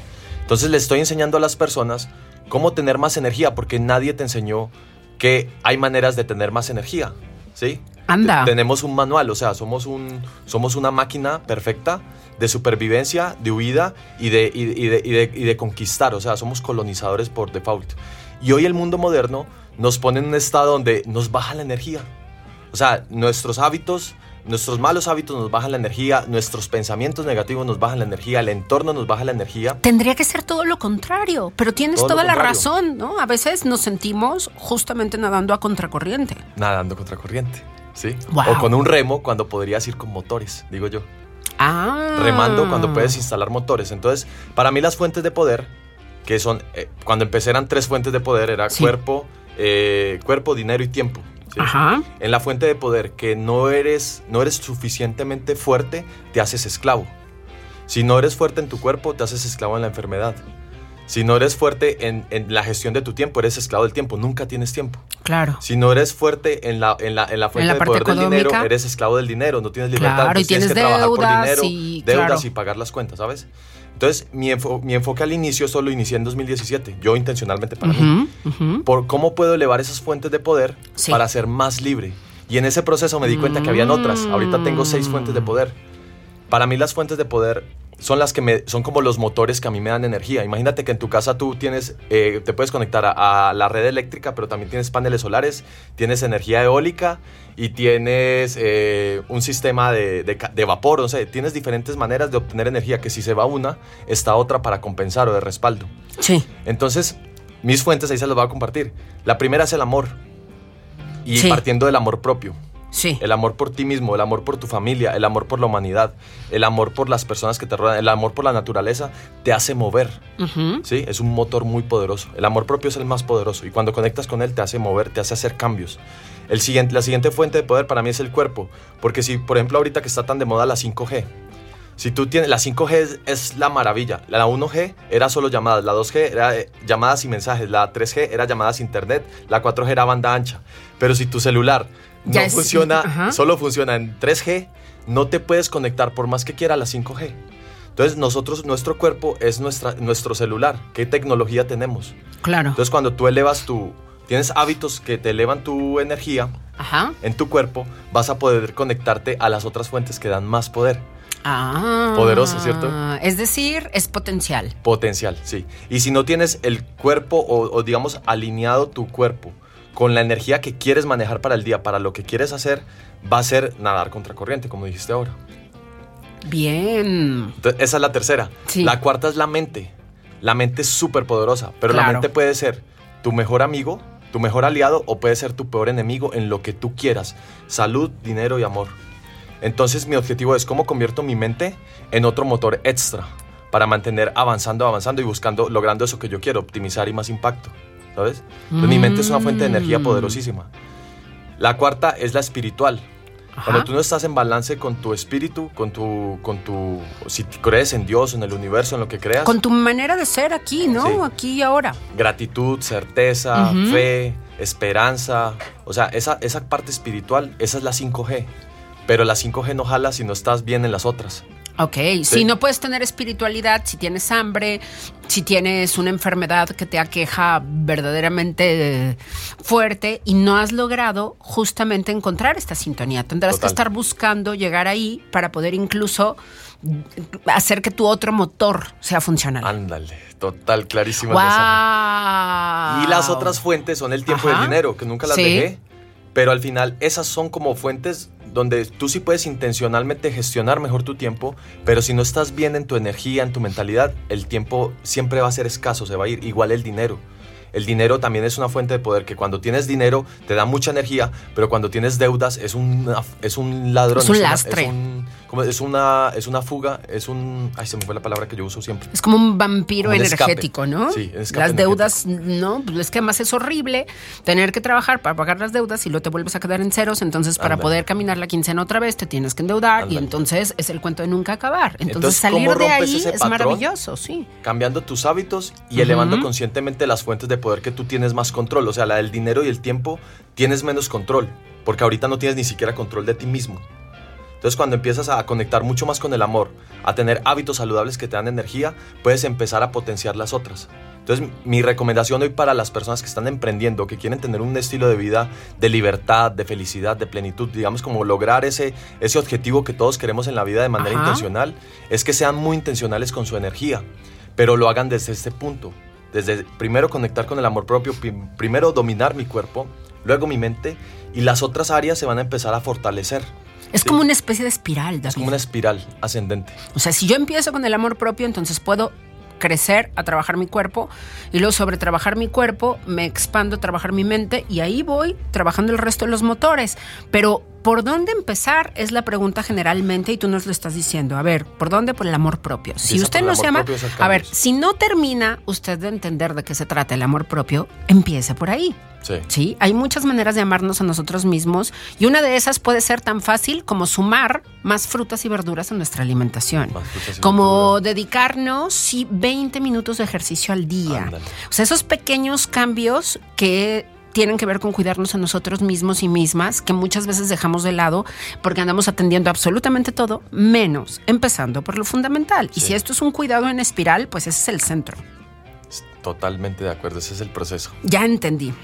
Entonces le estoy enseñando a las personas cómo tener más energía, porque nadie te enseñó que hay maneras de tener más energía, ¿sí? Anda. Te- tenemos un manual, o sea, somos, un, somos una máquina perfecta de supervivencia, de huida y de, y, y de, y de- y de conquistar, o sea, somos colonizadores por default. Y hoy el mundo moderno nos pone en un estado donde nos baja la energía. O sea, nuestros hábitos, nuestros malos hábitos nos bajan la energía, nuestros pensamientos negativos nos bajan la energía, el entorno nos baja la energía. Tendría que ser todo lo contrario, pero tienes Todo toda la razón, ¿no? A veces nos sentimos justamente nadando a contracorriente. Nadando contra corriente, ¿sí? Wow. O con un remo cuando podrías ir con motores, digo yo. Ah. remando cuando puedes instalar motores. Entonces, para mí las fuentes de poder, que son, eh, cuando empecé eran tres fuentes de poder, era Sí. cuerpo, eh, cuerpo, dinero y tiempo. ¿Sí? Ajá. En la fuente de poder que no eres, no eres suficientemente fuerte, te haces esclavo. Si no eres fuerte en tu cuerpo, te haces esclavo en la enfermedad. Si no eres fuerte en, en la gestión de tu tiempo, eres esclavo del tiempo, nunca tienes tiempo. Claro. Si no eres fuerte en la, en la, en la fuente la de poder del dinero, eres esclavo del dinero, no tienes libertad. Claro, y tienes tienes que trabajar por dinero, y- deudas claro. y pagar las cuentas, ¿sabes? Entonces, mi, enfo- mi enfoque al inicio solo inicié en 2017, yo intencionalmente para mí. Por cómo puedo elevar esas fuentes de poder Sí. para ser más libre. Y en ese proceso me di cuenta que habían otras. Ahorita tengo seis fuentes de poder. Para mí las fuentes de poder son las que me son como los motores que a mí me dan energía. Imagínate que en tu casa tú tienes eh, te puedes conectar a, a la red eléctrica, pero también tienes paneles solares, tienes energía eólica y tienes eh, un sistema de, de vapor. O sea, tienes diferentes maneras de obtener energía que si se va una está otra para compensar o de respaldo. Sí. Entonces mis fuentes ahí se las voy a compartir. La primera es el amor y Sí. partiendo del amor propio. Sí. El amor por ti mismo, el amor por tu familia, el amor por la humanidad, el amor por las personas que te rodean, el amor por la naturaleza, te hace mover. ¿sí? Es un motor muy poderoso. El amor propio es el más poderoso y cuando conectas con él te hace mover, te hace hacer cambios. El siguiente, la siguiente fuente de poder para mí es el cuerpo, porque si, por ejemplo, ahorita que está tan de moda la 5G, si tú tienes, la 5G es, es la maravilla. La 1G era solo llamadas, la 2G era eh, llamadas y mensajes, la 3G era llamadas internet, la 4G era banda ancha. Pero si tu celular no es- funciona, ajá. solo funciona en 3G, no te puedes conectar por más que quiera a la 5G. Entonces nosotros, nuestro cuerpo es nuestra, nuestro celular. ¿Qué tecnología tenemos? Claro. Entonces cuando tú elevas tu, tienes hábitos que te elevan tu energía Ajá. en tu cuerpo, vas a poder conectarte a las otras fuentes que dan más poder. Ah. Poderoso, ¿cierto? Es decir, es potencial. Potencial, sí. Y si no tienes el cuerpo o, o, digamos alineado tu cuerpo con la energía que quieres manejar para el día, para lo que quieres hacer, va a ser nadar contra corriente, como dijiste ahora. Bien. Entonces, esa es la tercera. Sí. La cuarta es la mente. La mente es súper poderosa, pero la mente puede ser tu mejor amigo, tu mejor aliado o puede ser tu peor enemigo en lo que tú quieras. Salud, dinero y amor. Entonces mi objetivo es cómo convierto mi mente en otro motor extra para mantener avanzando, avanzando y buscando, logrando eso que yo quiero, optimizar y más impacto. ¿Sabes? Entonces, mi mente es una fuente de energía Mm. poderosísima. La cuarta es la espiritual. Cuando tú no estás en balance con tu espíritu, con tu, con tu, si crees en Dios, en el universo, en lo que creas, Con tu manera de ser aquí, ¿no? Sí. Aquí y ahora. gratitud, certeza, fe, esperanza, o sea, esa, esa parte espiritual, esa es la 5G. Pero la 5G no jala si no estás bien en las otras. Ok, si no puedes tener espiritualidad, si tienes hambre, si tienes una enfermedad que te aqueja verdaderamente fuerte y no has logrado justamente encontrar esta sintonía, tendrás que estar buscando llegar ahí para poder incluso hacer que tu otro motor sea funcional. Ándale, total, clarísimo. Y las otras fuentes son el tiempo y el dinero, que nunca las Sí. dejé. Pero al final, esas son como fuentes donde tú sí puedes intencionalmente gestionar mejor tu tiempo, pero si no estás bien en tu energía, en tu mentalidad, el tiempo siempre va a ser escaso, se va a ir. Igual el dinero. El dinero también es una fuente de poder que cuando tienes dinero te da mucha energía, pero cuando tienes deudas es un, es un ladrón. Es un una- lastre. es, un- como- es una, es una fuga, es un... Ay, se me fue la palabra que yo uso siempre. Es como un vampiro Como un escape. energético, ¿no? Sí, las deudas, no, pues es que además es horrible tener que trabajar para pagar las deudas y luego te vuelves a quedar en ceros. Entonces, para poder caminar la quincena otra vez, te tienes que endeudar y entonces es el cuento de nunca acabar. Entonces, Entonces, salir ¿cómo de ahí es patrón? maravilloso, sí. cambiando tus hábitos y elevando conscientemente las fuentes de poder que tú tienes más control. O sea, la del dinero y el tiempo tienes menos control, porque ahorita no tienes ni siquiera control de ti mismo. Entonces, cuando empiezas a conectar mucho más con el amor, a tener hábitos saludables que te dan energía, puedes empezar a potenciar las otras. Entonces mi recomendación hoy para las personas que están emprendiendo, que quieren tener un estilo de vida de libertad, de felicidad, de plenitud, digamos como lograr ese, ese objetivo que todos queremos en la vida de manera Ajá. intencional, es que sean muy intencionales con su energía, pero lo hagan desde este punto. Desde primero conectar con el amor propio, prim- primero dominar mi cuerpo, luego mi mente y las otras áreas se van a empezar a fortalecer. Es como una especie de espiral, David. Es como una espiral ascendente. O sea, si yo empiezo con el amor propio, entonces puedo crecer a trabajar mi cuerpo y luego sobre trabajar mi cuerpo me expando a trabajar mi mente y ahí voy trabajando el resto de los motores. Pero ¿por dónde empezar? Es la pregunta generalmente y tú nos lo estás diciendo. A ver, ¿por dónde? Por el amor propio. Si usted no se ama, a ver, si no termina usted de entender de qué se trata el amor propio, empiece por ahí. Sí. Sí, hay muchas maneras de amarnos a nosotros mismos y una de esas puede ser tan fácil como sumar más frutas y verduras a nuestra alimentación. Como dedicarnos sí, 20 minutos de ejercicio al día. O sea, esos pequeños cambios que tienen que ver con cuidarnos a nosotros mismos y mismas, que muchas veces dejamos de lado porque andamos atendiendo absolutamente todo, menos empezando por lo fundamental. Y si esto es un cuidado en espiral, pues ese es el centro. Totalmente de acuerdo, ese es el proceso. Ya entendí.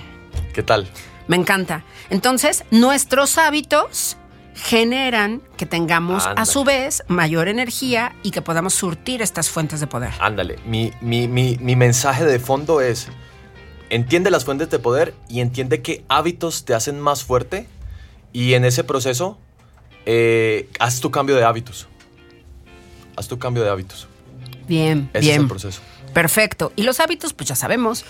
¿Qué tal? Me encanta. Entonces, nuestros hábitos generan que tengamos a su vez mayor energía y que podamos surtir estas fuentes de poder. Ándale, mi, mi, mi, mi mensaje de fondo es, entiende las fuentes de poder y entiende qué hábitos te hacen más fuerte y en ese proceso eh, haz tu cambio de hábitos. Haz tu cambio de hábitos. Bien, Ese es bien. el proceso. Perfecto. Y los hábitos, pues ya sabemos.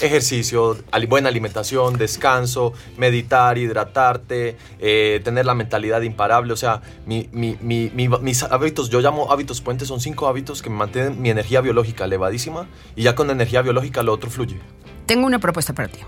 Ejercicio, buena alimentación, descanso, meditar, hidratarte, eh, tener la mentalidad imparable. O sea, mi- mi- mi- mi- mis hábitos, yo llamo hábitos puentes, son cinco hábitos que me mantienen mi energía biológica elevadísima y ya con energía biológica lo otro fluye. Tengo una propuesta para ti.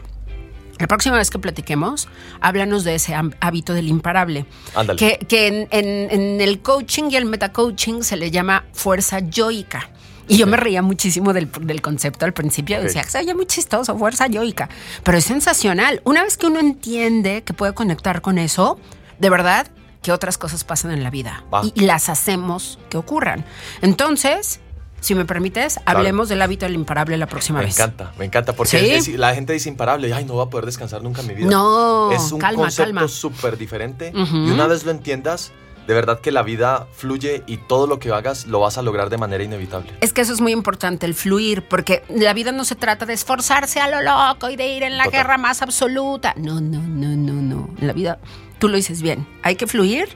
La próxima vez que platiquemos, háblanos de ese hábito del imparable. Ándale. Que, que en, en- en el coaching y el metacoaching se le llama fuerza yoica. Y yo me reía muchísimo del, del concepto al principio. Ok. Decía, se oye muy chistoso, fuerza yoica. Pero es sensacional. Una vez que uno entiende que puede conectar con eso, de verdad que otras cosas pasan en la vida. Y las hacemos que ocurran. Entonces, si me permites, hablemos del hábito del imparable la próxima Me vez. encanta, me encanta, porque ¿Sí? es- la gente dice imparable, ay, no voy a poder descansar nunca en mi vida. No, es un calma, concepto súper diferente y una vez lo entiendas, de verdad que la vida fluye y todo lo que hagas lo vas a lograr de manera inevitable. Es que eso es muy importante, el fluir, porque la vida no se trata de esforzarse a lo loco y de ir en la Total. guerra más absoluta. No, no, no, no, no. La vida, tú lo dices bien, hay que fluir.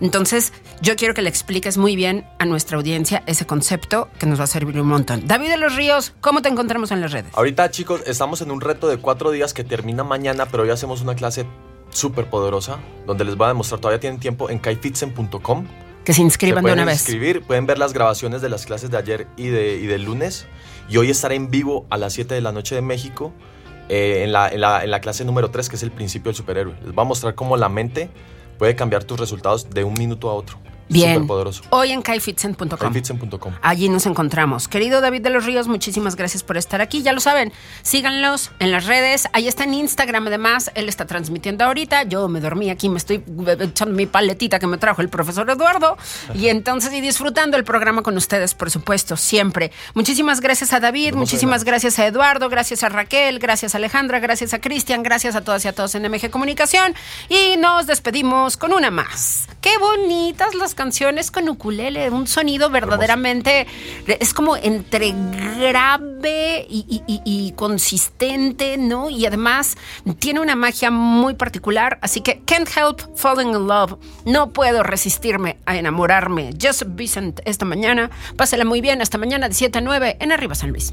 Entonces, yo quiero que le expliques muy bien a nuestra audiencia ese concepto que nos va a servir un montón. David de los Ríos, ¿cómo te encontramos en las redes? Ahorita, chicos, estamos en un reto de cuatro días que termina mañana, pero hoy hacemos una clase súper poderosa donde les voy a demostrar, todavía tienen tiempo, en kaifitsen.com. Que se inscriban de una vez. inscribir, pueden ver las grabaciones de las clases de ayer y, de, y del lunes. Y hoy estaré en vivo a las 7 de la noche de México eh, en, la, en la- en la clase número 3, que es el principio del superhéroe. Les voy a mostrar cómo la mente puede cambiar tus resultados de un minuto a otro. Bien. Hoy en kaifitsen.com. Kaifitsen.com. Allí nos encontramos. Querido David de los Ríos, muchísimas gracias por estar aquí. Ya lo saben, síganlos en las redes. Ahí está en Instagram, además. Él está transmitiendo ahorita. Yo me dormí aquí, me estoy echando mi paletita que me trajo el profesor Eduardo. Y entonces, y disfrutando el programa con ustedes, por supuesto, siempre. Muchísimas gracias a David, muchísimas gracias a Eduardo, gracias a Raquel, gracias a Alejandra, gracias a Cristian, gracias a todas y a todos en MG Comunicación. Y nos despedimos con una más. Qué bonitas las canciones con ukulele, un sonido verdaderamente, es como entre grave y, y- y- y consistente, ¿no? Y además tiene una magia muy particular, así que Can't Help Falling in Love, no puedo resistirme a enamorarme. Joseph Vicent esta mañana, pásala muy bien, hasta mañana de 7 a 9 en Arriba San Luis.